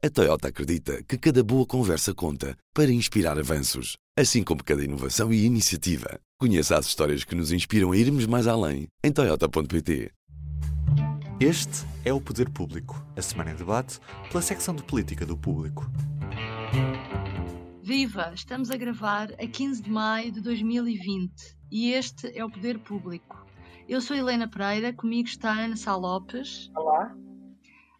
A Toyota acredita que cada boa conversa conta para inspirar avanços, assim como cada inovação e iniciativa. Conheça as histórias que nos inspiram a irmos mais além em Toyota.pt. Este é o Poder Público, a semana em debate pela secção de política do público. Viva! Estamos a gravar a 15 de maio de 2020 e este é o Poder Público. Eu sou Helena Pereira, comigo está Ana Sá Lopes. Olá.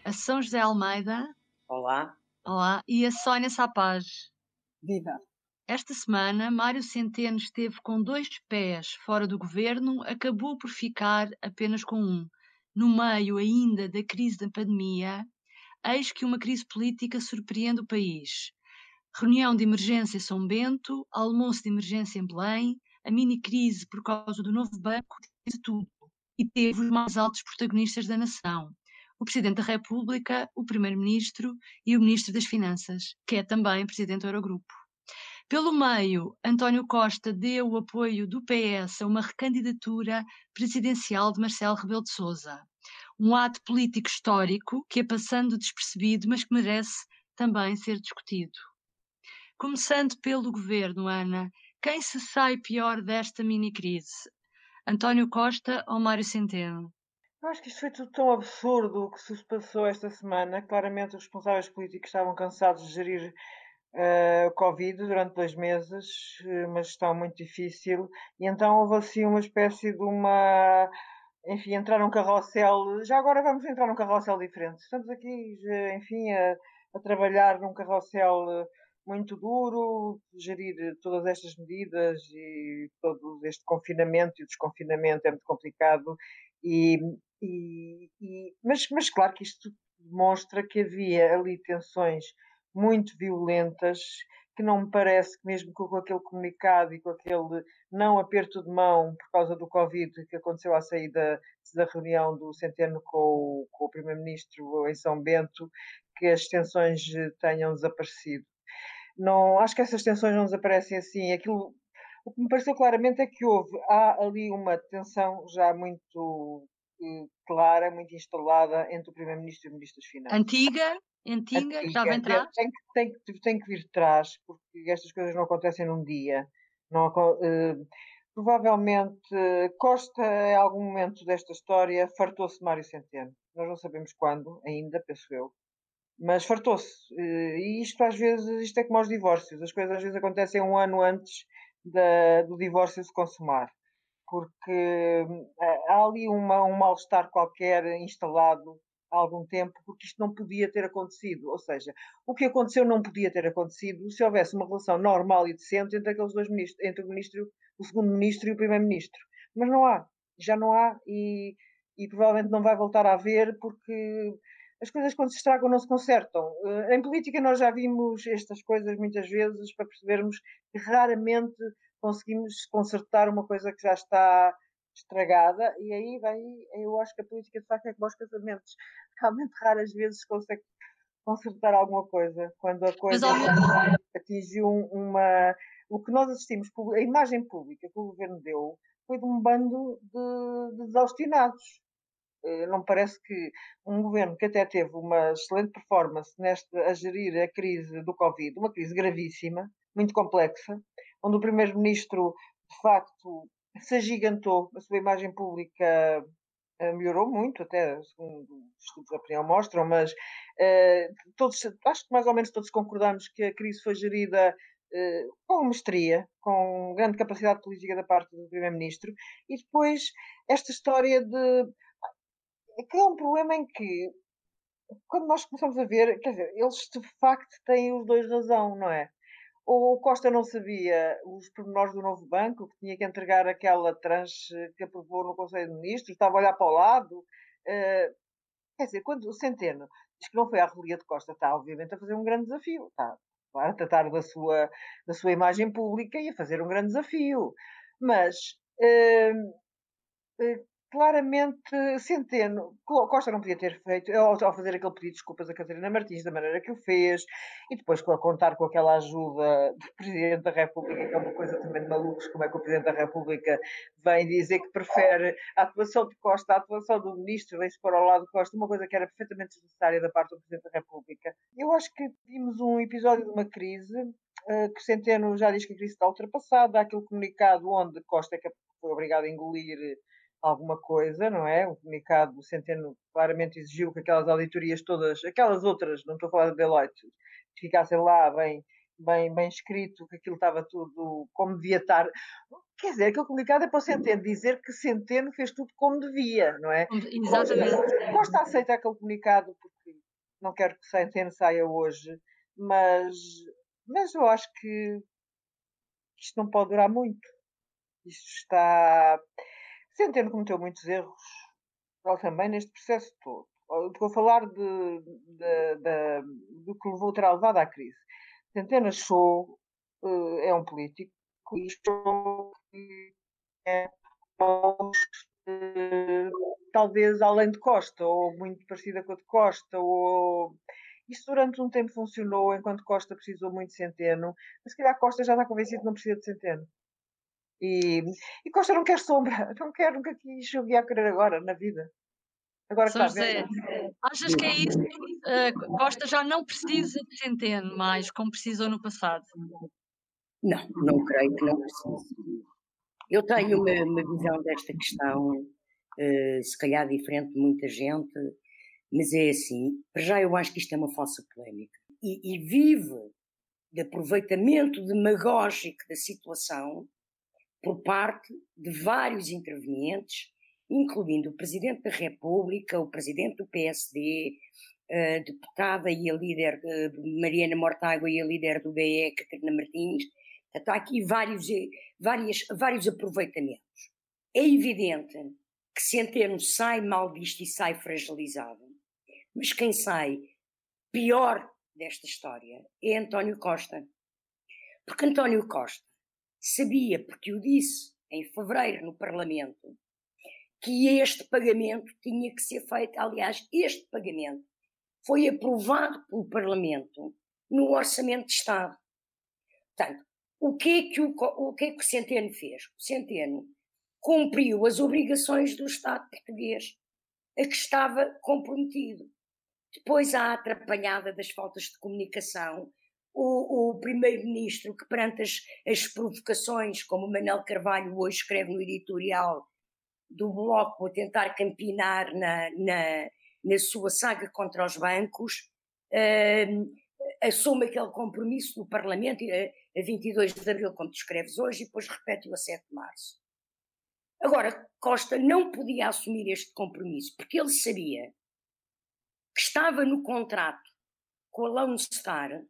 A São José Almeida. Olá. Olá. E a Sónia Sapaz. Viva! Esta semana, Mário Centeno esteve com dois pés fora do governo, acabou por ficar apenas com um. No meio ainda da crise da pandemia, eis que uma crise política surpreende o país. Reunião de emergência em São Bento, almoço de emergência em Belém, a mini-crise por causa do novo banco, de tudo. E teve os mais altos protagonistas da nação o Presidente da República, o Primeiro-Ministro e o Ministro das Finanças, que é também Presidente do Eurogrupo. Pelo meio, António Costa deu o apoio do PS a uma recandidatura presidencial de Marcelo Rebelo de Sousa. Um ato político histórico que é passando despercebido, mas que merece também ser discutido. Começando pelo governo, Ana, quem se sai pior desta mini-crise? António Costa ou Mário Centeno? Eu acho que isto foi tudo tão absurdo o que se passou esta semana. Claramente os responsáveis políticos estavam cansados de gerir uh, o Covid durante dois meses, eh, uma gestão muito difícil, e então houve assim uma espécie de uma. Enfim, entrar num carrossel. Já agora vamos entrar num carrossel diferente. Estamos aqui, enfim, a, a trabalhar num carrossel eh, muito duro, gerir todas estas medidas e todo este confinamento e desconfinamento é muito complicado e, e, e, mas, mas claro que isto demonstra que havia ali tensões muito violentas que não me parece que mesmo com aquele comunicado e com aquele não aperto de mão por causa do Covid que aconteceu à saída da reunião do Centeno com o, com o Primeiro-Ministro em São Bento, que as tensões tenham desaparecido. Não, acho que essas tensões não desaparecem assim. Aquilo, o que me pareceu claramente é que houve, há ali uma tensão já muito clara, muito instalada entre o Primeiro-Ministro e o Ministro das Finanças. Antiga, antiga, que estava a entrar? Tem, tem, tem, tem, que vir de trás, porque estas coisas não acontecem num dia. Não, uh, provavelmente Costa, em algum momento desta história, fartou-se Mário Centeno. Nós não sabemos quando, ainda, penso eu. Mas fartou-se. Uh, e isto às vezes, isto é como aos divórcios. As coisas às vezes acontecem um ano antes da, do divórcio se consumar porque hum, há ali uma, um mal-estar qualquer instalado há algum tempo, porque isto não podia ter acontecido. Ou seja, o que aconteceu não podia ter acontecido se houvesse uma relação normal e decente entre aqueles dois ministros, entre o ministro, o segundo ministro e o primeiro-ministro. Mas não há, já não há e, e provavelmente não vai voltar a haver porque as coisas quando se estragam não se consertam. Eh, em política nós já vimos estas coisas muitas vezes para percebermos que raramente conseguimos consertar uma coisa que já está estragada e aí vem, eu acho que a política de facto é como os casamentos. Realmente raras vezes consegue consertar alguma coisa quando a coisa Mas, atingiu uma. O que nós assistimos, a imagem pública que o governo deu foi de um bando de, de desaustinados. Eh, não parece que um governo que até teve uma excelente performance nesta, a gerir a crise do Covid, uma crise gravíssima, muito complexa, onde o primeiro-ministro, de facto, se agigantou, a sua imagem pública eh, melhorou muito, até segundo os estudos de opinião mostram, mas uh, todos, acho que mais ou menos todos concordamos que a crise foi gerida com mestria, com grande capacidade política da parte do Primeiro-Ministro, e depois esta história de. Que é um problema em que, quando nós começamos a ver, quer dizer, eles de facto têm os dois razão, não é? o Costa não sabia os pormenores do novo banco, que tinha que entregar aquela tranche que aprovou no Conselho de Ministros, estava a olhar para o lado. Uh, quer dizer, quando o Centeno diz que não foi à relia de Costa, está obviamente a fazer um grande desafio. Está a tratar da sua, da sua imagem pública e a fazer um grande desafio. Mas uh, uh, claramente Centeno, Costa não podia ter feito, ao, fazer aquele pedido de desculpas a Catarina Martins da maneira que o fez, e depois a contar com aquela ajuda do Presidente da República, que é uma coisa também de malucos, como é que o Presidente da República vem dizer que prefere a atuação de Costa à atuação do Ministro, vem-se pôr ao lado de Costa, uma coisa que era perfeitamente desnecessária da parte do Presidente da República. Eu acho que vimos um episódio de uma crise, eh, que Centeno já diz que a crise está ultrapassada, há aquele comunicado onde Costa é foi obrigado a engolir alguma coisa, não é? O comunicado do Centeno claramente exigiu que aquelas auditorias todas, aquelas outras, não estou a falar de Deloitte, ficassem lá bem, bem, bem escrito, que aquilo estava tudo como devia estar. Quer dizer, aquele comunicado é para o Centeno dizer que Centeno fez tudo como devia, não é? Exatamente. Gosto de aceitar aquele comunicado porque não quero que Centeno saia hoje, mas, mas eu acho que isto não pode durar muito. Isto está Centeno cometeu muitos erros, também, neste processo todo. Estou a falar de, de, de, do que levou, terá levado à crise. Centeno achou, uh, é um político, e achou que é uh, talvez além de Costa, ou muito parecida com a de Costa, ou... Isso durante um tempo funcionou, enquanto Costa precisou muito de Centeno, mas se calhar Costa já está convencido que não precisa de Centeno. E, e Costa não quer sombra, não quer, nunca quis o ia querer agora na vida. Agora São José, achas que é isso? Uh, Costa já não precisa de Centeno mais, como precisou no passado? Não, não creio que não precise. Eu tenho uma, uma visão desta questão, uh, se calhar diferente de muita gente, mas é assim, para já eu acho que isto é uma falsa polémica. E, e vive de aproveitamento demagógico da situação por parte de vários intervenientes, incluindo o Presidente da República, o Presidente do PSD, a deputada e a líder de Mariana Mortágua e a líder do BE, Catarina Martins. Está aqui vários, vários, vários aproveitamentos. É evidente que Centeno sai mal visto e sai fragilizado, mas quem sai pior desta história é António Costa. Porque António Costa sabia, porque o disse em fevereiro no Parlamento, que este pagamento tinha que ser feito. Aliás, este pagamento foi aprovado pelo Parlamento no Orçamento de Estado. Portanto, o que é que o, o, que é que o Centeno fez? O Centeno cumpriu as obrigações do Estado português a que estava comprometido. Depois há a atrapalhada das faltas de comunicação o, o primeiro-ministro que perante as, as provocações, como o Manel Carvalho hoje escreve no editorial do Bloco a tentar campinar na, na, na sua saga contra os bancos, uh, assume aquele compromisso do Parlamento a, a 22 de Abril, como tu escreves hoje, e depois repete-o a 7 de Março. Agora, Costa não podia assumir este compromisso, porque ele sabia que estava no contrato com a Lone Star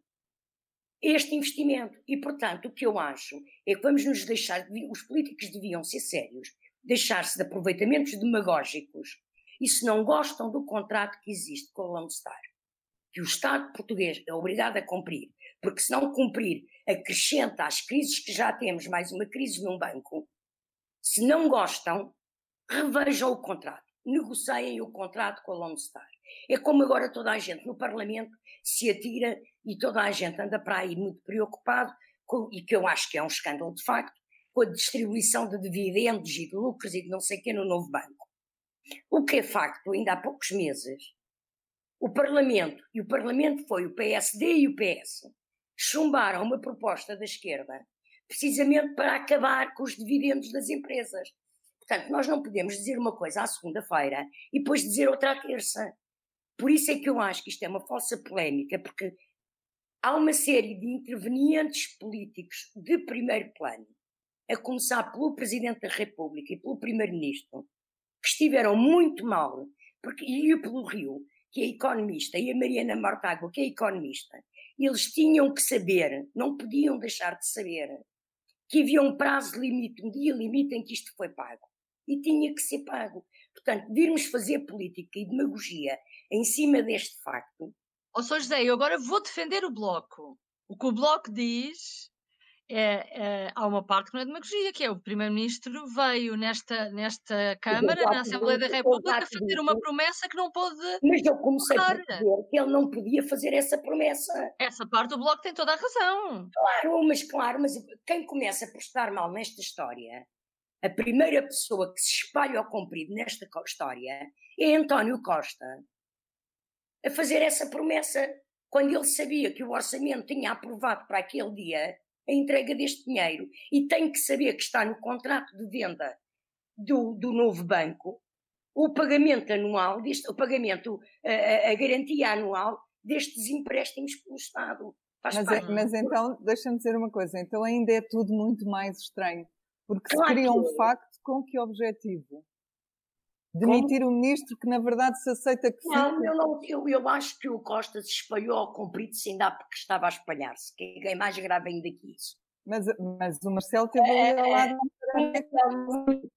este investimento. E, portanto, o que eu acho é que vamos nos deixar, os políticos deviam ser sérios, deixar-se de aproveitamentos demagógicos e se não gostam do contrato que existe com a Lone Star, que o Estado português é obrigado a cumprir, porque se não cumprir, acrescenta às crises que já temos mais uma crise num banco, se não gostam, revejam o contrato, negociem o contrato com a Lone Star. É como agora toda a gente no Parlamento se atira e toda a gente anda para aí muito preocupado, com, e que eu acho que é um escândalo de facto, com a distribuição de dividendos e de lucros e de não sei o que no novo banco. O que é facto, ainda há poucos meses, o Parlamento, e o Parlamento foi o PSD e o PS, chumbaram uma proposta da esquerda precisamente para acabar com os dividendos das empresas. Portanto, nós não podemos dizer uma coisa à segunda-feira e depois dizer outra à terça. Por isso é que eu acho que isto é uma falsa polémica, porque há uma série de intervenientes políticos de primeiro plano, a começar pelo Presidente da República e pelo Primeiro-Ministro, que estiveram muito mal, porque, e pelo Rio, que é economista, e a Mariana Mortágua, que é economista, eles tinham que saber, não podiam deixar de saber, que havia um prazo limite, um dia limite em que isto foi pago. E tinha que ser pago. Portanto, virmos fazer política e demagogia em cima deste facto Ó oh, Sr. José, eu agora vou defender o Bloco. O que o Bloco diz é, é, há uma parte que não é demagogia, que é o Primeiro-Ministro veio nesta, nesta Câmara, na Assembleia da República, fazer uma promessa que não pôde. Mas eu comecei a dizer que ele não podia fazer essa promessa. Essa parte do Bloco tem toda a razão. Claro, mas claro, mas quem começa a prestar mal nesta história, a primeira pessoa que se espalha ao comprido nesta história é António Costa. A fazer essa promessa, quando ele sabia que o orçamento tinha aprovado para aquele dia a entrega deste dinheiro e tem que saber que está no contrato de venda do, do novo banco o pagamento anual, deste, o pagamento, a, a garantia anual destes empréstimos pelo Estado. Mas, é, mas, então, deixa-me dizer uma coisa, então ainda é tudo muito mais estranho, porque claro se cria um facto com que objetivo? Demitir Como? o ministro que na verdade se aceita que não, eu, não eu, eu acho que o Costa se espalhou ao comprido sem dar porque estava a espalhar-se, que é mais grave ainda que isso. Mas, mas o Marcelo teve é, ali ao lado.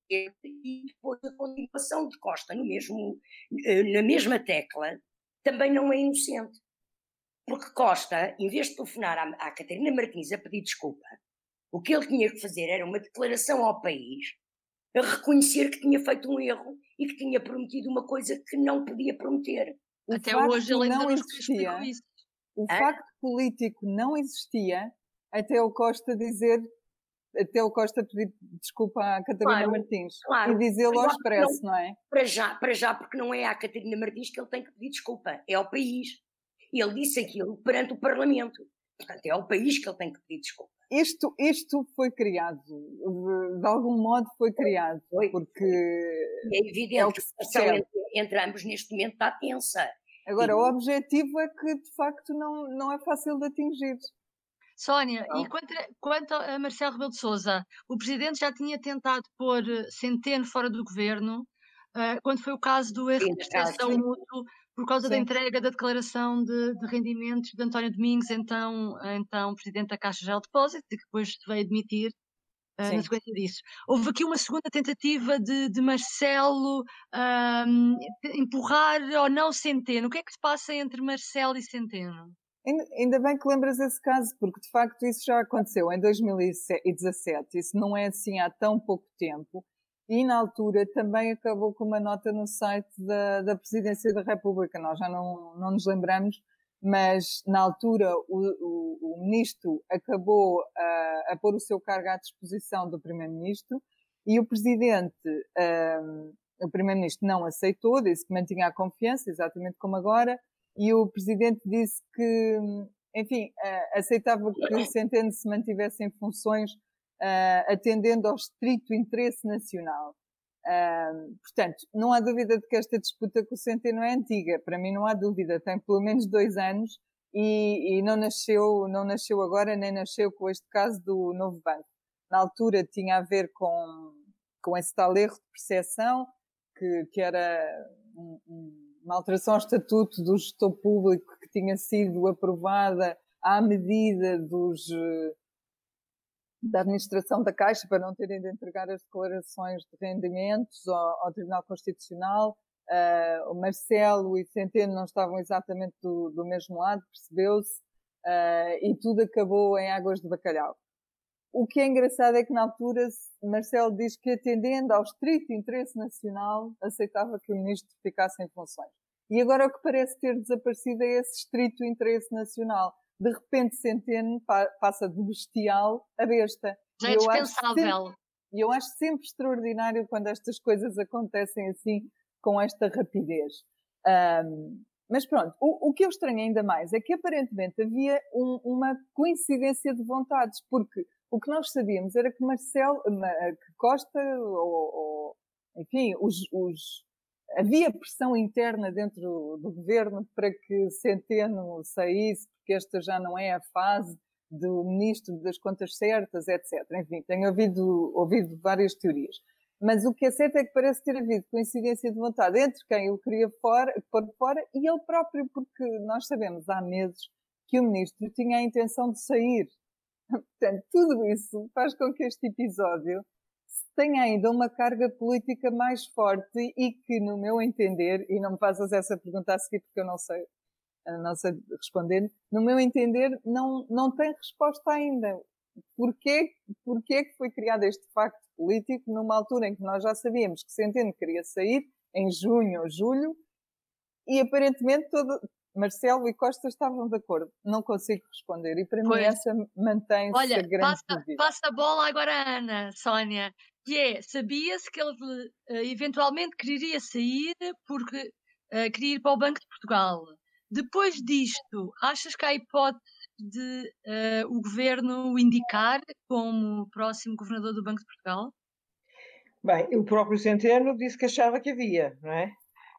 É, e depois a continuação de Costa no mesmo, eh, na mesma tecla também não é inocente. Porque Costa, em vez de telefonar à, à Catarina Martins a pedir desculpa, o que ele tinha que fazer era uma declaração ao país a reconhecer que tinha feito um erro e que tinha prometido uma coisa que não podia prometer. O Até hoje ele não existia. O Hã? facto político não existia até o Costa dizer até o Costa pedir desculpa à Catarina claro, Martins claro. e dizê-lo ao expresso, não, não, é? Para já, para já, porque não é à Catarina Martins que ele tem que pedir desculpa, é ao país. Ele disse aquilo perante o Parlamento. Portanto, é ao país que ele tem que pedir desculpa isto, isto foi criado, de, de, algum modo foi criado, foi. porque é evidente é que a situação entre, entre, ambos neste momento está tensa. Agora, e... o objetivo é que de facto não, não é fácil de atingir. Sónia, não. e quanto, quanto a Marcelo Rebelo de Sousa, o Presidente já tinha tentado pôr Centeno fora do governo, uh, quando foi o caso do erro de prestação mútuo por causa Sim. da entrega da declaração de, de, rendimentos de António Domingos, então, então presidente da Caixa Geral de Depósitos, e que depois veio admitir uh, na sequência disso. Houve aqui uma segunda tentativa de, de Marcelo um, empurrar ou não Centeno. O que é que se passa entre Marcelo e Centeno? Ainda bem que lembras esse caso, porque de facto isso já aconteceu em 2017, isso não é assim há tão pouco tempo, e na altura também acabou com uma nota no site da, da Presidência da República. Nós já não, não nos lembramos, mas na altura o, o, o ministro acabou a, a pôr o seu cargo à disposição do Primeiro-Ministro e o Presidente, um, o Primeiro-Ministro não aceitou, disse que mantinha a confiança, exatamente como agora, e o Presidente disse que, enfim, aceitava que o Centeno se mantivesse em funções uh, atendendo ao estrito interesse nacional. Uh, portanto, não há dúvida de que esta disputa com o Centeno é antiga. Para mim não há dúvida. Tem pelo menos dois anos e, e, não nasceu, não nasceu agora nem nasceu com este caso do novo banco. Na altura tinha a ver com, com esse tal erro de percepção que, que era um, um, uma alteração ao estatuto do gestor público que tinha sido aprovada à medida dos, da administração da Caixa para não terem de entregar as declarações de rendimentos ao, ao Tribunal Constitucional. Uh, o Marcelo e Centeno não estavam exatamente do, do mesmo lado, percebeu-se, uh, e tudo acabou em águas de bacalhau. O que é engraçado é que na altura Marcelo diz que atendendo ao estrito interesse nacional aceitava que o ministro ficasse em funções. E agora o que parece ter desaparecido é esse estrito interesse nacional de repente Centeno passa de bestial a besta. Já é dispensável. E eu acho sempre extraordinário quando estas coisas acontecem assim, com esta rapidez. Um, mas pronto, o, o, que eu estranho ainda mais é que aparentemente havia um, uma coincidência de vontades, porque o que nós sabíamos era que Marcelo, que Costa, ou, ou enfim, os, os, havia pressão interna dentro do governo para que Centeno saísse, porque esta já não é a fase do ministro das contas certas, etc. Enfim, tenho ouvido, ouvido várias teorias. Mas o que é certo é que parece ter havido coincidência de vontade entre quem ele queria fora, pôr fora e ele próprio, porque nós sabemos há meses que o ministro tinha a intenção de sair. Portanto, tudo isso faz com que este episódio tem ainda uma carga política mais forte e que, no meu entender, e não me faças essa pergunta a seguir porque eu não sei, não sei responder, no meu entender, não, não tem resposta ainda. porquê, porquê que foi criado este facto político numa altura em que nós já sabíamos que Centeno queria sair, em junho ou julho, e aparentemente todo, Marcelo e Costa estavam de acordo. Não consigo responder. E para pois. mim essa mantém-se Olha, a grande passa, dúvida. passa a bola agora à Ana, Sónia. Que é, sabia-se que ele uh, eventualmente queria sair porque uh, queria ir para o Banco de Portugal. Depois disto, achas que há hipótese de uh, o governo o indicar como próximo governador do Banco de Portugal? Bem, o próprio Centeno disse que achava que havia, não é?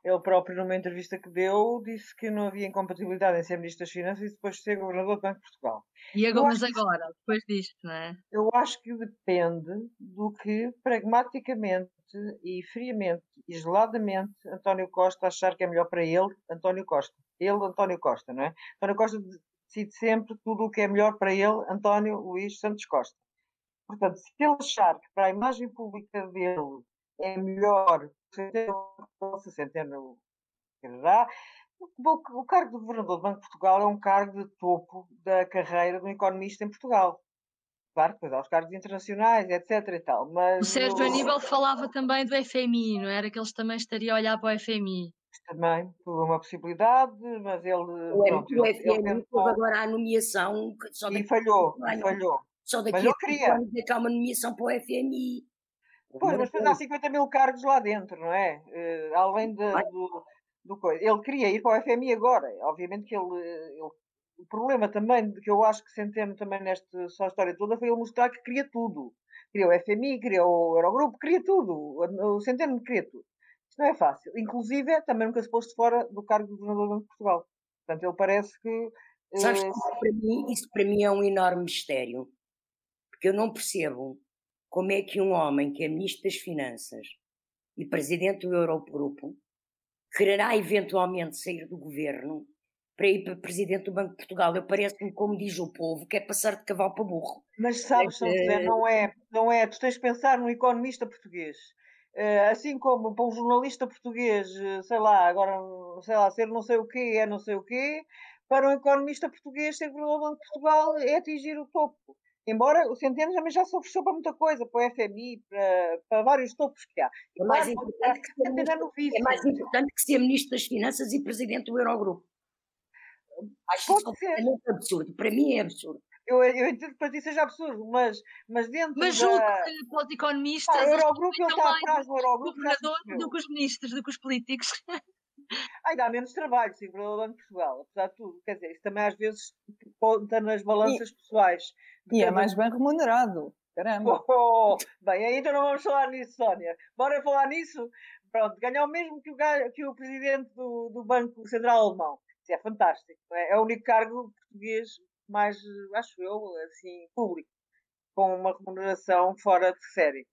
Ele próprio, numa entrevista que deu, disse que não havia incompatibilidade em ser Ministro das Finanças e depois ser Governador do Banco de Portugal. E agora, mas agora, que, depois disto, não é? Eu acho que depende do que, pragmaticamente e friamente, isoladamente, António Costa achar que é melhor para ele, António Costa. Ele, António Costa, não é? António Costa decide sempre tudo o que é melhor para ele, António Luís Santos Costa. Portanto, se ele achar que para a imagem pública dele é melhor se Centeno quererá, o cargo de governador do Banco de Portugal é um cargo de topo da carreira do economista em Portugal. Claro, depois há os cargos internacionais, etc. e tal. Mas o Sérgio Aníbal falava também do FMI, não era que eles também estariam a olhar para o FMI? Também, por uma possibilidade, mas ele. O, pronto, o FMI ele tentou... agora a nomeação. Só e falhou, falhou. Só daqui mas a queria. anos é que há uma nomeação para o FMI. Pois, mas depois há 50 mil cargos lá dentro, não é? Uh, além de, do, do coisa. Ele queria ir para o FMI agora. Obviamente que ele, ele o problema também que eu acho que Centeno também nesta só história toda foi ele mostrar que queria tudo. Queria o FMI, queria o Eurogrupo, queria tudo. O Centeno queria tudo. Isto não é fácil. Inclusive, também nunca se pôs fora do cargo de governador do Banco de Portugal. Portanto, ele parece que. Sabes que isso para, mim, isso para mim é um enorme mistério. Porque eu não percebo como é que um homem que é Ministro das Finanças e Presidente do Eurogrupo quererá eventualmente sair do governo para ir para Presidente do Banco de Portugal. Eu parece-me, como diz o povo, que é passar de cavalo para burro. Mas sabes, São José, não é, não é. Tu tens de pensar no economista português. Uh, assim como para um jornalista português, uh, sei lá, agora, sei lá, ser não sei o quê é não sei o quê, para um economista português ser governador do Banco de Portugal é atingir o topo. Embora o Centeno também já se ofereceu para muita coisa, para o FMI, para, para vários topos que há. É mais, importante que ser ministro, é mais importante que ser Ministro das Finanças e Presidente do Eurogrupo. Acho Pode isso ser. absurdo. Para mim é absurdo. Eu, eu entendo que para ti seja absurdo, mas, mas dentro Mas julgo da... que para os economistas... Ah, o Eurogrupo, ele está atrás do Eurogrupo. governador do que os ministros, do que os políticos. Ai, dá menos trabalho, sim, para o Banco de Portugal, apesar de tudo. Quer dizer, isso também às vezes conta nas balanças e, pessoais. E é mais bem remunerado. Caramba. Oh, oh, bem, ainda não vamos falar nisso, Sónia. Bora falar nisso? Pronto, ganhar o mesmo que o, que o presidente do, do Banco Central Alemão. Isso é fantástico. É? é o único cargo português mais, acho eu, assim, público, com uma remuneração fora de série.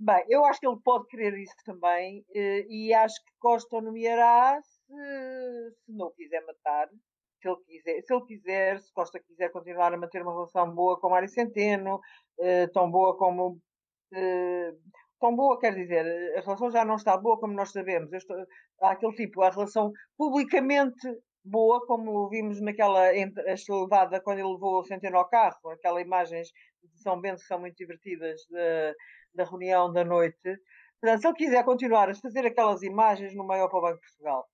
Bem, eu acho que ele pode querer isso também eh, e acho que Costa o nomeará se, se não quiser matar, se ele quiser, se ele quiser, se Costa quiser continuar a manter uma relação boa com Mário Centeno, eh, tão boa como eh, tão boa, quer dizer, a relação já não está boa como nós sabemos. Estou, há aquele tipo, a relação publicamente boa, como vimos naquela levada quando ele levou o Centeno ao carro, aquelas imagens de São Bento que são muito divertidas de, da reunião da noite. Portanto, se ele quiser continuar a fazer aquelas imagens no maior para o Banco de Portugal,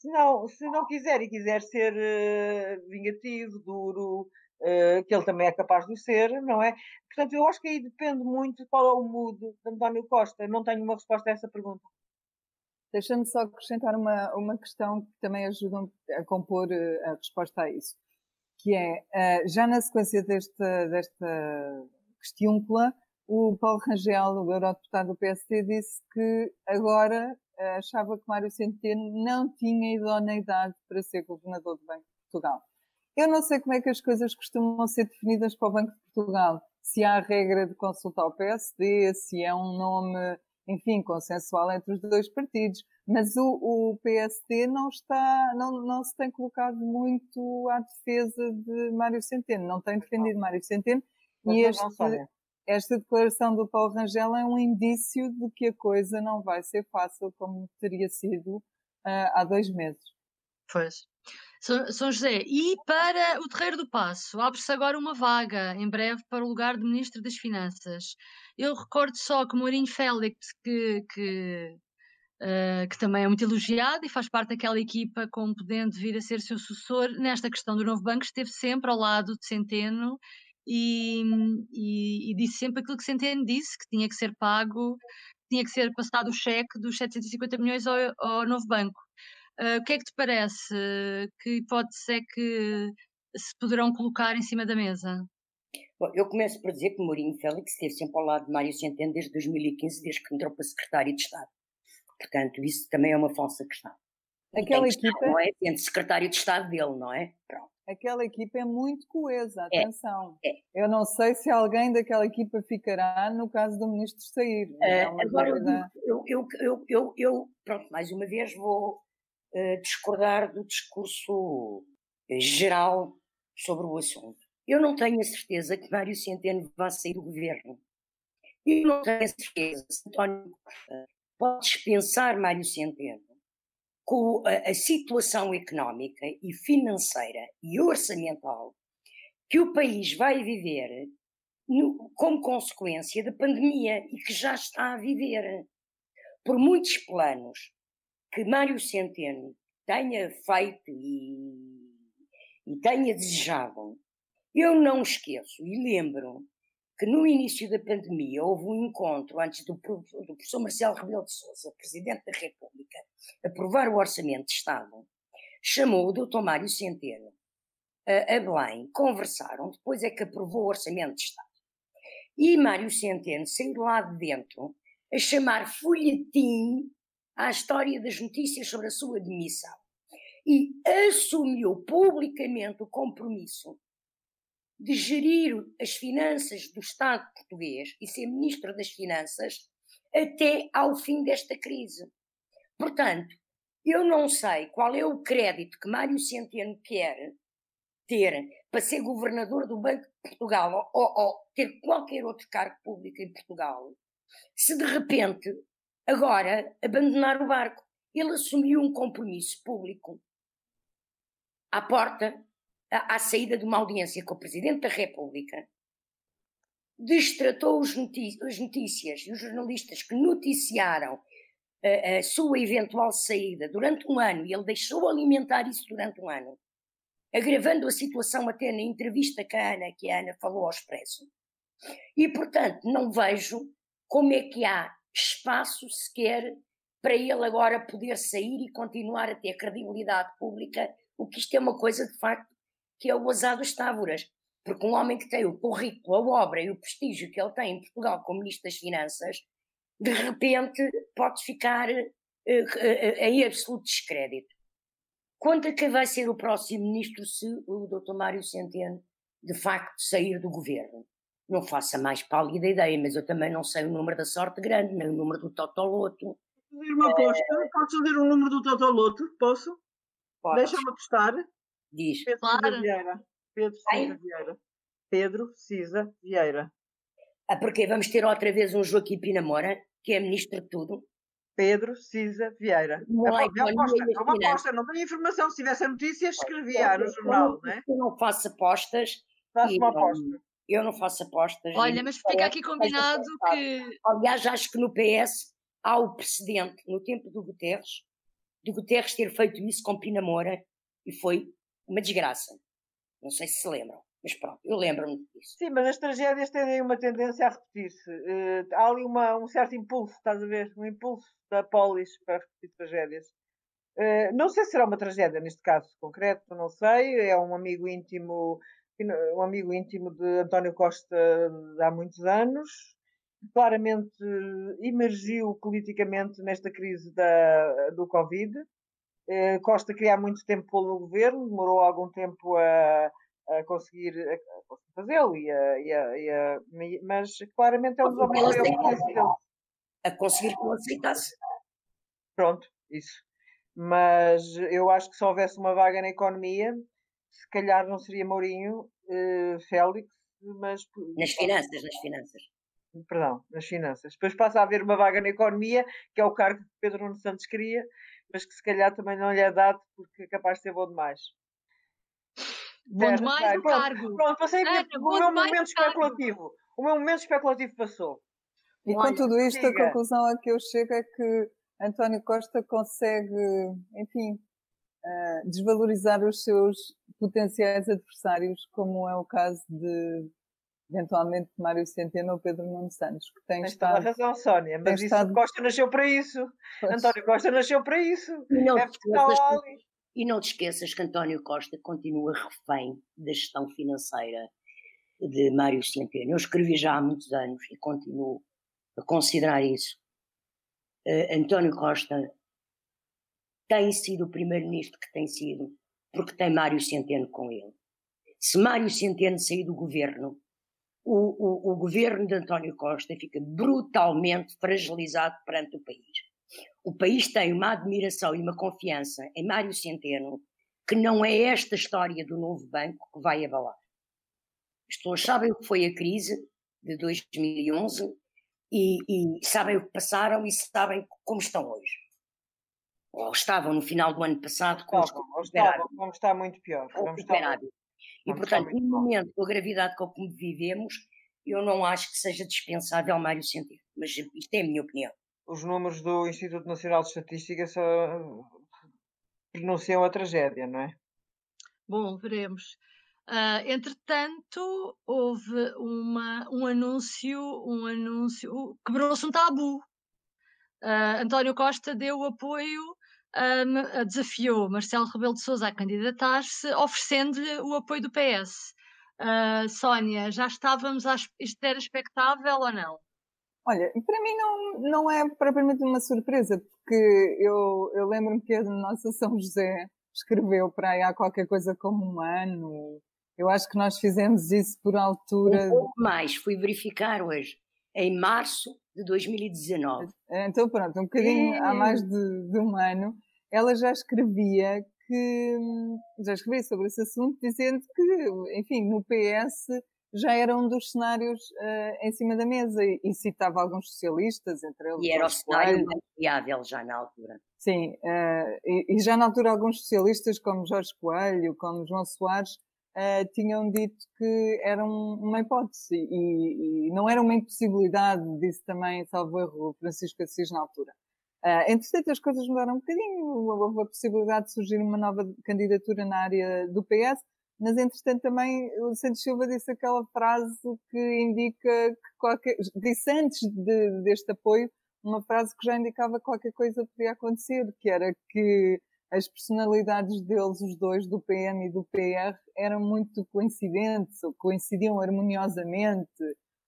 se não, se não quiser e quiser ser uh, vingativo, duro, uh, que ele também é capaz de ser, não é? Portanto, eu acho que aí depende muito qual é o mood de António Costa. Não tenho uma resposta a essa pergunta. Deixa-me só acrescentar uma, uma questão que também ajuda a compor uh, a resposta a isso, que é, já na sequência desta, desta questiúncula, o Paulo Rangel, o eurodeputado do PSD, disse que agora eh, achava que Mário Centeno não tinha idoneidade para ser governador do Banco de Portugal. Eu não sei como é que as coisas costumam ser definidas para o Banco de Portugal. Se há a regra de consultar o PSD, se é um nome, enfim, consensual entre os dois partidos. Mas o, o PSD não está, não, não se tem colocado muito à defesa de Mário Centeno, não tem defendido Mário Centeno. e este, esta declaração do Paulo Rangel é um indício de que a coisa não vai ser fácil como teria sido uh, há dois meses. Pois. São José, e para o Terreiro do Passo, abre-se agora uma vaga em breve para o lugar de Ministro das Finanças. Eu recordo só que Mourinho Félix, que, que, uh, que também é muito elogiado e faz parte daquela equipa como podendo vir a ser seu sucessor, nesta questão do novo banco, esteve sempre ao lado de Centeno e, e, e, disse sempre aquilo que Centeno disse, que tinha que ser pago, tinha que ser passado o cheque dos 750 milhões ao, ao novo banco. Uh, o que é que te parece? Que hipóteses é que se poderão colocar em cima da mesa? Bom, eu começo por dizer que Mourinho Félix esteve sempre ao lado de Mário Centeno desde 2015, desde que entrou para secretário de Estado. Portanto, isso também é uma falsa questão. Aquela equipa. Não é? Entre secretário de Estado dele, não é? Pronto. Aquela equipa é muito coesa, é, atenção. É, é. Eu não sei se alguém daquela equipa ficará no caso do ministro sair. É, agora, eu, eu, eu, eu, eu, pronto, mais uma vez vou uh, discordar do discurso eh, geral sobre o assunto. Eu não tenho a certeza que Mário Centeno vá sair do governo. Eu não tenho a certeza se António Costa pode dispensar Mário Centeno com a, situação económica e financeira e orçamental que o país vai viver no, como consequência da pandemia e que já está a viver. Por muitos planos que Mário Centeno tenha feito e, e tenha desejado, eu não esqueço e lembro que no início da pandemia houve um encontro antes do, do professor Marcelo Rebelo de Sousa, Presidente da República, aprovar o Orçamento de Estado, chamou o Dr. Mário Centeno a, a Belém, conversaram, depois é que aprovou o Orçamento de Estado. E Mário Centeno saiu lá de dentro a chamar folhetim à história das notícias sobre a sua demissão e assumiu publicamente o compromisso de gerir as finanças do Estado português e ser ministro das Finanças até ao fim desta crise. Portanto, eu não sei qual é o crédito que Mário Centeno quer ter para ser governador do Banco de Portugal ou, ou ter qualquer outro cargo público em Portugal, se de repente agora abandonar o barco. Ele assumiu um compromisso público à porta, à, saída de uma audiência com o Presidente da República, destratou as notícias e os jornalistas que noticiaram a, a, sua eventual saída durante um ano, e ele deixou alimentar isso durante um ano, agravando a situação até na entrevista que a Ana, que a Ana falou ao Expresso. E, portanto, não vejo como é que há espaço sequer para ele agora poder sair e continuar a ter credibilidade pública, o que isto é uma coisa de facto que é o azar dos távoras. Porque um homem que tem o currículo, a obra e o prestígio que ele tem em Portugal como Ministro das Finanças, de repente pode ficar uh, uh, em absoluto descrédito. Quanto a quem vai ser o próximo Ministro se o Dr. Mário Centeno de facto sair do governo? Não faço a mais pálida ideia, mas eu também não sei o número da sorte grande, nem o número do Totoloto. Uma aposta? É... Posso fazer o número do Totoloto? Posso? Deixa-me apostar. Diz. Pedro claro. Cisa Vieira. Pedro Cisa Vieira. Pedro Cisa Vieira. Ah, porque vamos ter outra vez um Joaquim Pinamora, que é ministro de tudo. Pedro Cisa Vieira. Não é, uma aposta, é uma aposta, não tenho informação. Se tivesse a notícia, escrevia no jornal, não é? Eu não faço apostas. Faço uma aposta. Eu não faço apostas. Olha, mas fica aqui combinado que. Aliás, acho que no PS há o precedente, no tempo do Guterres, de Guterres ter feito isso com Pinamora e foi uma desgraça. Não sei se se lembram, mas pronto, eu lembro-me disso. Sim, mas as tragédias têm uma tendência a repetir-se. Uh, há ali uma, um certo impulso, estás a ver? Um impulso da polis para repetir tragédias. Uh, não sei se será uma tragédia neste caso concreto, não sei. É um amigo íntimo um amigo íntimo de António Costa há muitos anos, claramente emergiu politicamente nesta crise da, do Covid. Eh, Costa queria há muito tempo pô-lo no governo, demorou algum tempo a, a conseguir, fazê-lo, e e mas claramente é um dos objetivos A conseguir que ele aceitasse. Pronto, isso. Mas eu acho que se houvesse uma vaga na economia, se calhar não seria Mourinho, uh, Félix, mas. Nas finanças, nas finanças. Perdão, nas finanças. Depois passa a haver uma vaga na economia, que é o cargo que Pedro Nuno Santos queria, mas que se calhar também não lhe é dado porque é capaz de ser bom demais. Bom Certo, demais o pronto, cargo. Pronto, passei a Ana, o meu momento especulativo. O meu momento especulativo passou. E com Olha, tudo isto, a diga. conclusão a que eu chego é que António Costa consegue, enfim, eh, desvalorizar os seus potenciais adversários, como é o caso de, eventualmente, Mário Centeno ou Pedro Nuno Santos, que têm Tens toda a estado. razão, Sónia, mas tem isso estado- Costa nasceu para isso. Pois, António Costa nasceu para isso. E não, É te porque está esqueças, e não te esqueças que António Costa continua refém da gestão financeira de Mário Centeno. Eu escrevi já há muitos anos e continuo a considerar isso. Eh, António Costa tem sido o primeiro-ministro que tem sido, porque tem Mário Centeno com ele. Se Mário Centeno sair do governo, o, o, o governo de António Costa fica brutalmente fragilizado perante o país. O país tem uma admiração e uma confiança em Mário Centeno que não é esta história do novo banco que vai abalar. As pessoas sabem o que foi a crise de 2011 e, e sabem o que passaram e sabem como estão hoje. Ou estavam no final do ano passado com os Estavam, vamos estar muito pior. Vamos estar muito-. E, vamos estar portanto, no momento com a gravidade com que vivemos, eu não acho que seja dispensável Mário Centeno. Mas isto é a minha opinião. Os números do Instituto Nacional de Estatística só pronunciam a tragédia, não é? Bom, veremos. Ah, entretanto, houve uma, um anúncio, um anúncio, quebrou-se um tabu. Ah, António Costa deu o apoio, ma- desafiou Marcelo Rebelo de Sousa a candidatar-se, oferecendo-lhe o apoio do PS. Ah, Sónia, já estávamos, à, es- isto era expectável ou não? Olha, e para mim não, não é propriamente uma surpresa, porque eu, eu lembro-me que a nossa São José escreveu para aí há qualquer coisa como um ano. Eu acho que nós fizemos isso por altura. Um pouco mais, fui verificar hoje, em março de 2019. Então, pronto, um bocadinho há mais de, de um ano, ela já escrevia que já escrevia sobre esse assunto, dizendo que, enfim, no PS já era um dos cenários eh, em cima da mesa e, e citava alguns socialistas, entre eles E era o cenário Coelho. mais viável já na altura. Sim, eh, e, e já na altura alguns socialistas, como Jorge Coelho, como João Soares, eh, tinham dito que era um- uma hipótese e, e não era uma impossibilidade, disse também, salvo erro, Francisco Assis na altura. Uh, entretanto, as coisas mudaram um bocadinho, houve a possibilidade de surgir uma nova candidatura na área do PS, mas entretanto também o Santos Silva disse aquela frase que indica que qualquer, disse antes de- deste apoio, uma frase que já indicava que qualquer coisa podia acontecer, que era que as personalidades deles, os dois, do PM e do PR, eram muito coincidentes, ou coincidiam harmoniosamente,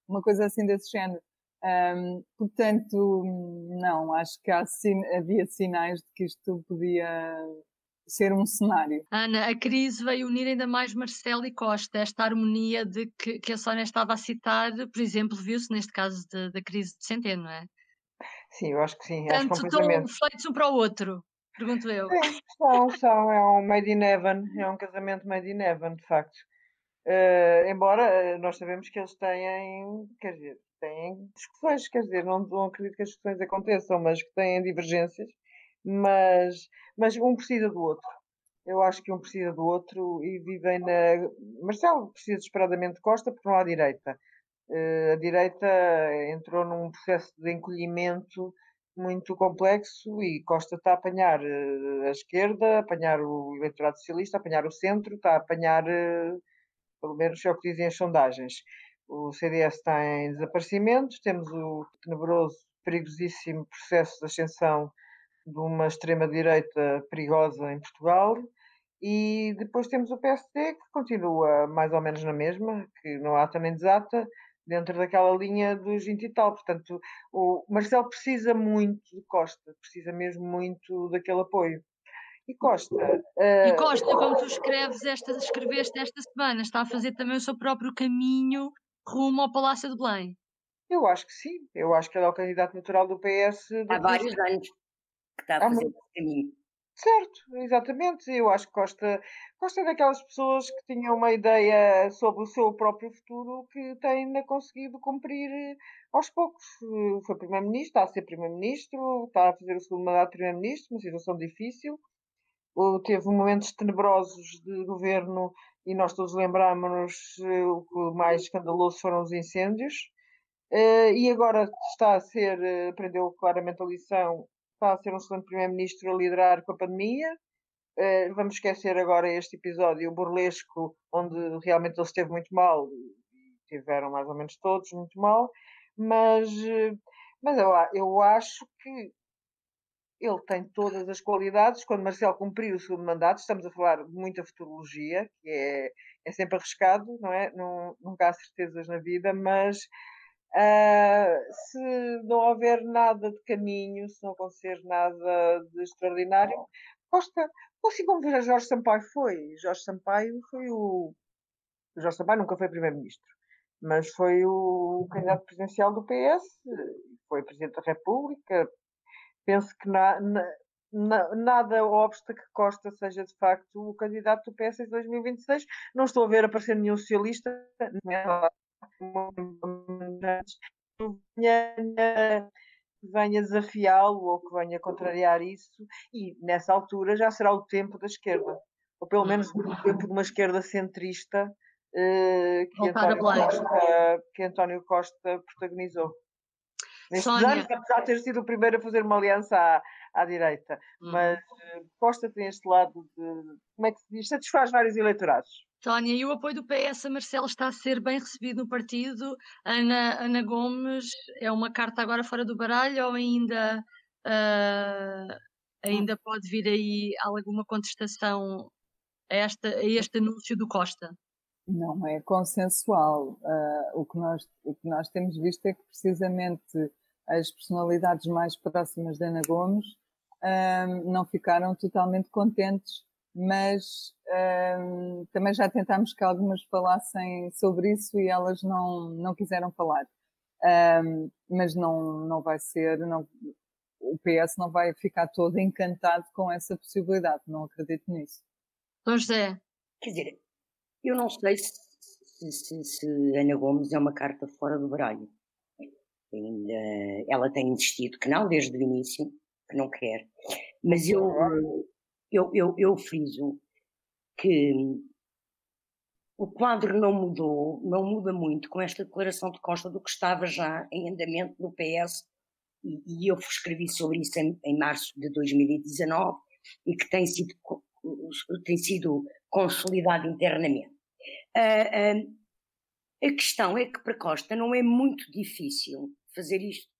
uma coisa assim desse género. Ahm, portanto, não, acho que sin- havia sinais de que isto podia ser um cenário. Ana, a crise veio unir ainda mais Marcelo e Costa, esta harmonia de que, que a Sónia estava a citar, por exemplo, viu-se neste caso da crise de Centeno, não é? Sim, eu acho que sim, acho Portanto, estão completamente. feitos um para o outro, pergunto eu. Sim, são, são, é um made in heaven, é um casamento made in heaven, de facto. Eh, embora eh, nós sabemos que eles têm, quer dizer, têm discussões, quer dizer, não, não acredito que as discussões aconteçam, mas que têm divergências, mas, mas um precisa do outro. Eu acho que um precisa do outro e vivem na. Marcelo precisa desesperadamente de Costa porque não há direita. Eh, a direita entrou num processo de encolhimento muito complexo e Costa está a apanhar eh, a esquerda, a apanhar o eleitorado socialista, a apanhar o centro, está a apanhar, eh, pelo menos é o que dizem as sondagens. O CDS está em desaparecimento, temos o tenebroso, perigosíssimo processo de ascensão de uma extrema-direita perigosa em Portugal e depois temos o PSD que continua mais ou menos na mesma, que não há também desata, dentro daquela linha dos 20 e tal. Portanto, o Marcelo precisa muito de Costa, precisa mesmo muito daquele apoio. E Costa. E eh, Costa, como tu escreves esta, escreveste esta semana, está a fazer também o seu próprio caminho rumo ao Palácio de Belém. eu acho que sim. Eu acho que ele é o candidato natural do PS. Há vários anos que está a Há fazer muito. esse caminho. Certo, exatamente. Eu acho que Costa, Costa é daquelas pessoas que tinham uma ideia sobre o seu próprio futuro que tem ainda conseguido cumprir eh, aos poucos. Eh, foi Primeiro-Ministro, está a ser Primeiro-Ministro, está a fazer o segundo mandato de Primeiro-Ministro, uma situação difícil. Teve momentos tenebrosos de governo e nós todos lembramos eh, o que mais escandaloso foram os incêndios. E agora está a ser, aprendeu claramente a lição está a ser um excelente primeiro-ministro a liderar com a pandemia. Uh, vamos esquecer agora este episódio burlesco, onde realmente ele esteve muito mal, tiveram mais ou menos todos muito mal, mas, uh, mas eu, eu acho que ele tem todas as qualidades. Quando Marcelo cumprir o segundo mandato, estamos a falar de muita futurologia, que é, é sempre arriscado, não é? Não, nunca há certezas na vida, mas Uh, se não houver nada de caminho, se não acontecer nada de extraordinário, Costa, assim como Jorge Sampaio foi. Jorge Sampaio foi o. Jorge Sampaio nunca foi Primeiro-Ministro, mas foi o candidato presidencial do PS, foi Presidente da República. Penso que na, na, nada obsta que Costa seja de facto o candidato do PS em 2026. Não estou a ver aparecer nenhum socialista, venha, venha desafiá-lo ou que venha contrariar isso, e nessa altura já será o tempo da esquerda, ou pelo menos o tempo de uma esquerda centrista uh, que, António Costa, que António Costa protagonizou. Nestes Sónia. anos, apesar de ter sido o primeiro a fazer uma aliança à, à direita, hum. mas uh, Costa tem este lado de, como é que se diz, satisfaz vários eleitorados. Tónia, e o apoio do PS a Marcelo está a ser bem recebido no partido? Ana, Ana Gomes é uma carta agora fora do baralho ou ainda, uh, ainda pode vir aí alguma contestação a, esta, a este anúncio do Costa? Não, é consensual. Uh, o, que nós, o que nós temos visto é que precisamente as personalidades mais próximas de Ana Gomes uh, não ficaram totalmente contentes mas um, também já tentámos que algumas falassem sobre isso e elas não, não quiseram falar. Um, mas não, não vai ser, não, o PS não vai ficar todo encantado com essa possibilidade, não acredito nisso. Dom José. Quer dizer, eu não sei se, se, se, Ana Gomes é uma carta fora do baralho. Ainda, ela tem insistido que não desde o início, que não quer. Mas eu, eu, eu, eu friso que o quadro não mudou, não muda muito com esta declaração de Costa do que estava já em andamento no PS, e, e eu escrevi sobre isso em, em, março de 2019 e que tem sido, tem sido consolidado internamente. Uh, uh, a questão é que para Costa não é muito difícil fazer isto.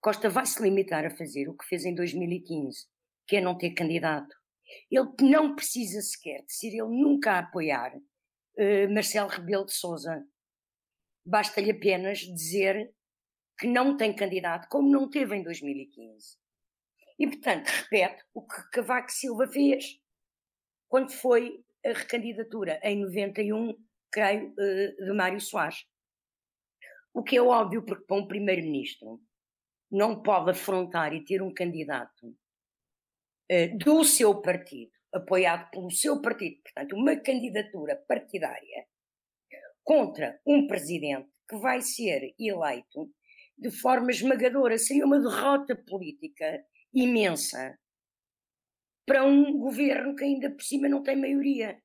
Costa vai se limitar a fazer o que fez em 2015, que é não ter candidato. Ele não precisa sequer de ser ele nunca a apoiar uh, Marcelo Rebelo de Souza. Basta-lhe apenas dizer que não tem candidato, como não teve em 2015. E, portanto, repete o que Cavaco Silva fez quando foi a recandidatura em 91, creio, uh, de Mário Soares. O que é óbvio, porque para um primeiro-ministro não pode afrontar e ter um candidato eh, do seu partido, apoiado pelo seu partido, portanto, uma candidatura partidária contra um presidente que vai ser eleito de forma esmagadora. Seria uma derrota política imensa para um governo que ainda por cima não tem maioria.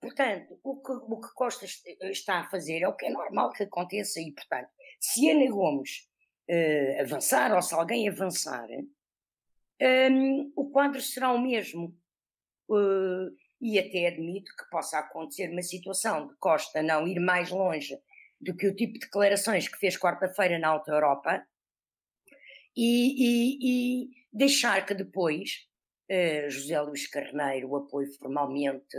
Portanto, o que, o que Costa está a fazer é o que é normal que aconteça e, portanto, se Ana Gomes uh, avançar ou se alguém avançar, um, o quadro será o mesmo. Uh, e até admito que possa acontecer uma situação de Costa não ir mais longe do que o tipo de declarações que fez quarta-feira na Alta Europa e, e, e deixar que depois uh, José Luís Carneiro apoie formalmente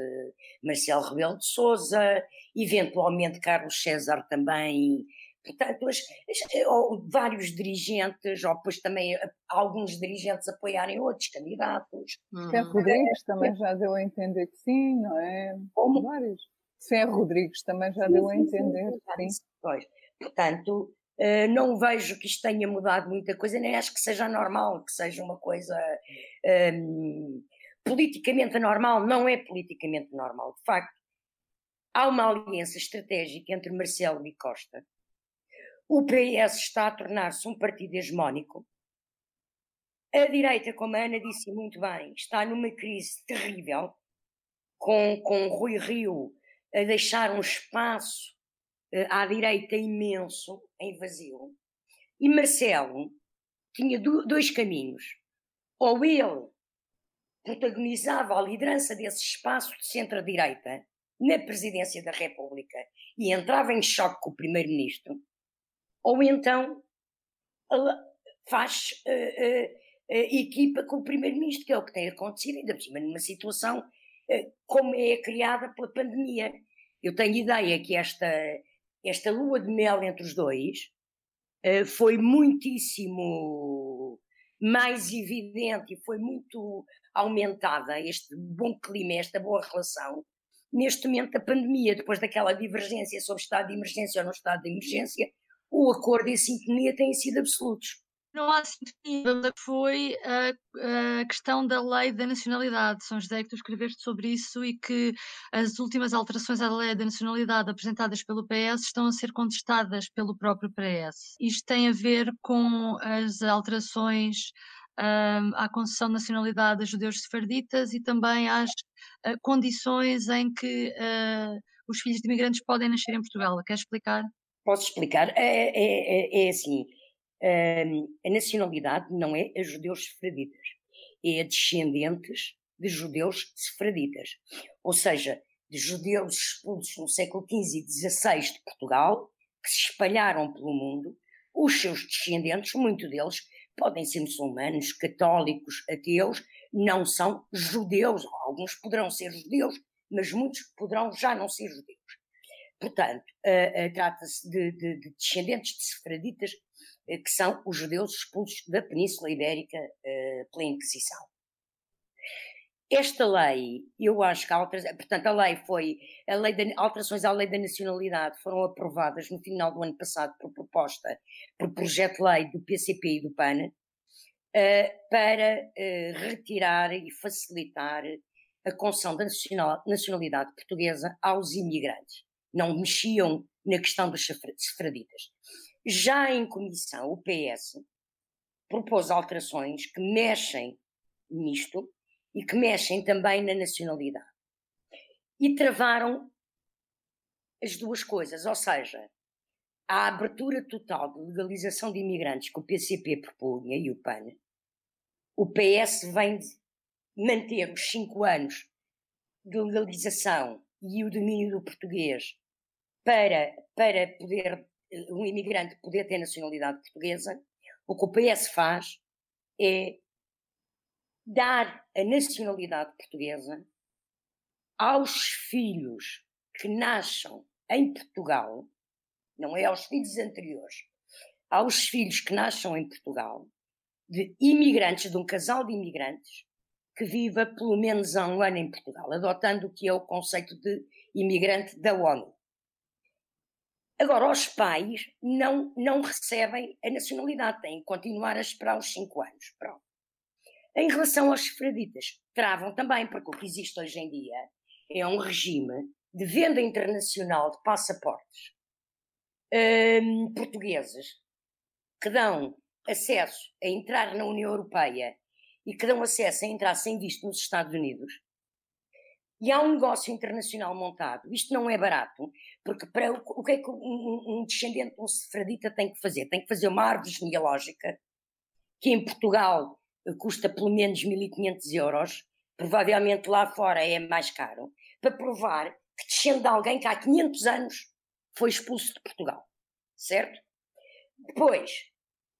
Marcelo Rebelo de Souza, eventualmente Carlos César também Portanto, as, as, ou vários dirigentes, ou depois também eh, alguns dirigentes apoiarem outros candidatos. Uhum. Ferro Rodrigues também já deu a entender que sim, não é? Como? Vários. Ferro Rodrigues também já sim, deu a entender sim. sim. Pois. Portanto, Uh, não vejo que isto tenha mudado muita coisa, nem acho que seja normal, que seja uma coisa um, politicamente normal. Não é politicamente normal. De facto, há uma aliança estratégica entre Marcelo e Costa. O PS está a tornar-se um partido hegemónico. A direita, como a Ana disse muito bem, está numa crise terrível, com, com Rui Rio a deixar um espaço uh, à direita imenso, em vazio. E Marcelo tinha do, dois caminhos. Ou ele protagonizava a liderança desse espaço de centro-direita na presidência da República e entrava em choque com o primeiro-ministro, ou então faz uh, uh, equipa com o primeiro-ministro, que é o que tem acontecido, ainda por cima numa situação uh, como é criada pela pandemia. Eu tenho ideia que esta, esta lua de mel entre os dois foi muitíssimo mais evidente e foi muito aumentada, este bom clima, esta boa relação, neste momento da pandemia, depois daquela divergência sobre estado de emergência ou não estado de emergência, o acordo e a sintonia têm sido absolutos. Não há sintonia, foi a, a, questão da lei da nacionalidade. São José, que tu escreveste sobre isso e que as últimas alterações à lei da nacionalidade apresentadas pelo PS estão a ser contestadas pelo próprio PS. Isto tem a ver com as alterações um, à concessão de nacionalidade a judeus sefarditas e também às uh, condições em que uh, os filhos de imigrantes podem nascer em Portugal. Quer explicar? Posso explicar? É, é, é, é assim, um, a nacionalidade não é a judeus sefarditas, é a descendentes de judeus sefarditas. Ou seja, de judeus expulsos no século XV e XVI de Portugal, que se espalharam pelo mundo, os seus descendentes, muitos deles, podem ser muçulmanos, católicos, ateus, não são judeus. Alguns poderão ser judeus, mas muitos poderão já não ser judeus. Portanto, trata-se de, de, de, descendentes de sefraditas, uh, que são os judeus expulsos da Península Ibérica pela Inquisição. Esta lei, eu acho que a alteração, portanto, a lei foi, a lei de, alterações à lei da nacionalidade foram aprovadas no final do ano passado por proposta, por projeto de lei do PCP e do PAN, uh, para uh, retirar e facilitar a concessão da nacionalidade portuguesa aos imigrantes. Não mexiam na questão dos sefraditas. Já em comissão, o PS propôs alterações que mexem nisto, e que mexem também na nacionalidade. E travaram as duas coisas, ou seja, a abertura total de legalização de imigrantes que o PCP propunha e o PAN, o PS vem manter os cinco anos de legalização e o domínio do português para, para poder um imigrante poder ter nacionalidade portuguesa, o que o PS faz é dar a nacionalidade portuguesa aos filhos que nasçam em Portugal, não é aos filhos anteriores, aos filhos que nasçam em Portugal, de imigrantes, de um casal de imigrantes, que viva pelo menos há um ano em Portugal, adotando o que é o conceito de imigrante da ONU. Agora, os pais não, não recebem a nacionalidade, têm que continuar a esperar os cinco anos. Pronto. Em relação aos sefraditas, travam também, porque o que existe hoje em dia é um regime de venda internacional de passaportes hum, portugueses que dão acesso a entrar na União Europeia e que dão acesso a entrar sem visto nos Estados Unidos. E há um negócio internacional montado. Isto não é barato, porque para o, o que é que um, um descendente de um sefradita tem que fazer? Tem que fazer uma árvore genealógica, que em Portugal custa pelo menos 1.500 euros, provavelmente lá fora é mais caro, para provar que descende de alguém que há 500 anos foi expulso de Portugal, certo? Depois,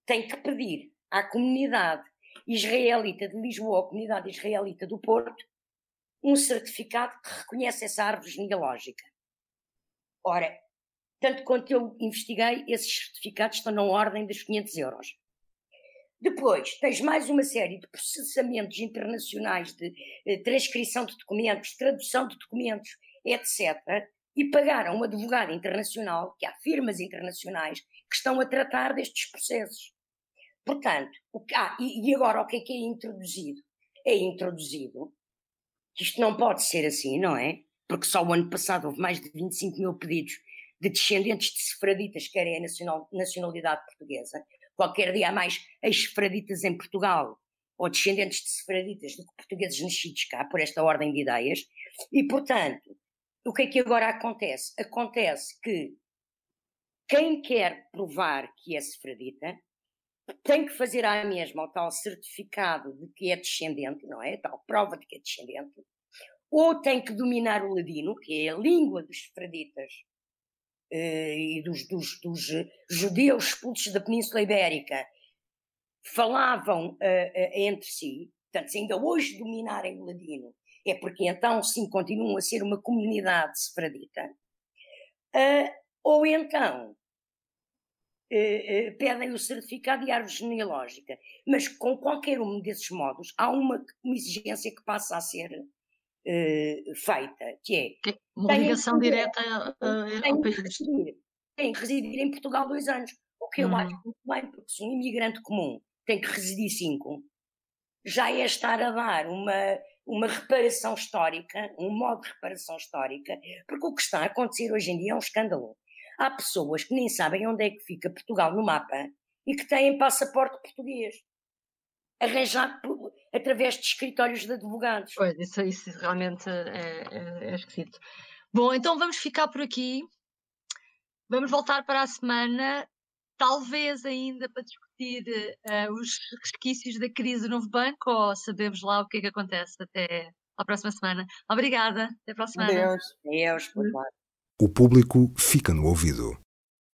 tem que pedir à comunidade israelita de Lisboa, à comunidade israelita do Porto, um certificado que reconhece essa árvore genealógica. Ora, tanto quanto eu investiguei, esses certificados estão na ordem dos 500 euros. Depois, tens mais uma série de processamentos internacionais de eh, transcrição de documentos, tradução de documentos, etc. e pagaram um advogado internacional, que há firmas internacionais que estão a tratar destes processos. Portanto, o que, ah, e, e agora o que é que é introduzido? É introduzido que isto não pode ser assim, não é? Porque só o ano passado houve mais de 25 mil pedidos de descendentes de sefraditas que querem a nacional, nacionalidade portuguesa. Qualquer dia há mais ex-sefraditas em Portugal ou descendentes de sefraditas do que portugueses nascidos cá, por esta ordem de ideias. E, portanto, o que é que agora acontece? Acontece que quem quer provar que é sefradita tem que fazer à mesma o tal certificado de que é descendente, não é? Tal prova de que é descendente. Ou tem que dominar o ladino, que é a língua dos sefraditas eh, e dos, dos, dos, judeus expulsos da Península Ibérica, falavam uh, entre si. Portanto, se ainda hoje dominarem o ladino, é porque então sim continuam a ser uma comunidade sefradita. Ou então pedem o certificado de árvore genealógica. Mas com qualquer um desses modos, há uma, uma exigência que passa a ser uh, feita, que é... Uma ligação direta uh, ao país. Tem que residir em Portugal dois anos. O que eu hum. acho muito bem, porque se um imigrante comum tem que residir cinco, já é estar a dar uma, uma reparação histórica, um modo de reparação histórica, porque o que está a acontecer hoje em dia é um escândalo. Há pessoas que nem sabem onde é que fica Portugal no mapa e que têm passaporte português arranjado por, através de escritórios de advogados. Pois, isso, isso realmente é, é, é esquisito. Bom, então vamos ficar por aqui. Vamos voltar para a semana, talvez ainda para discutir uh, os resquícios da crise do novo banco, ou sabemos lá o que é que acontece até à próxima semana. Obrigada, até a próxima semana. Deus, Deus, por favor. O público fica no ouvido.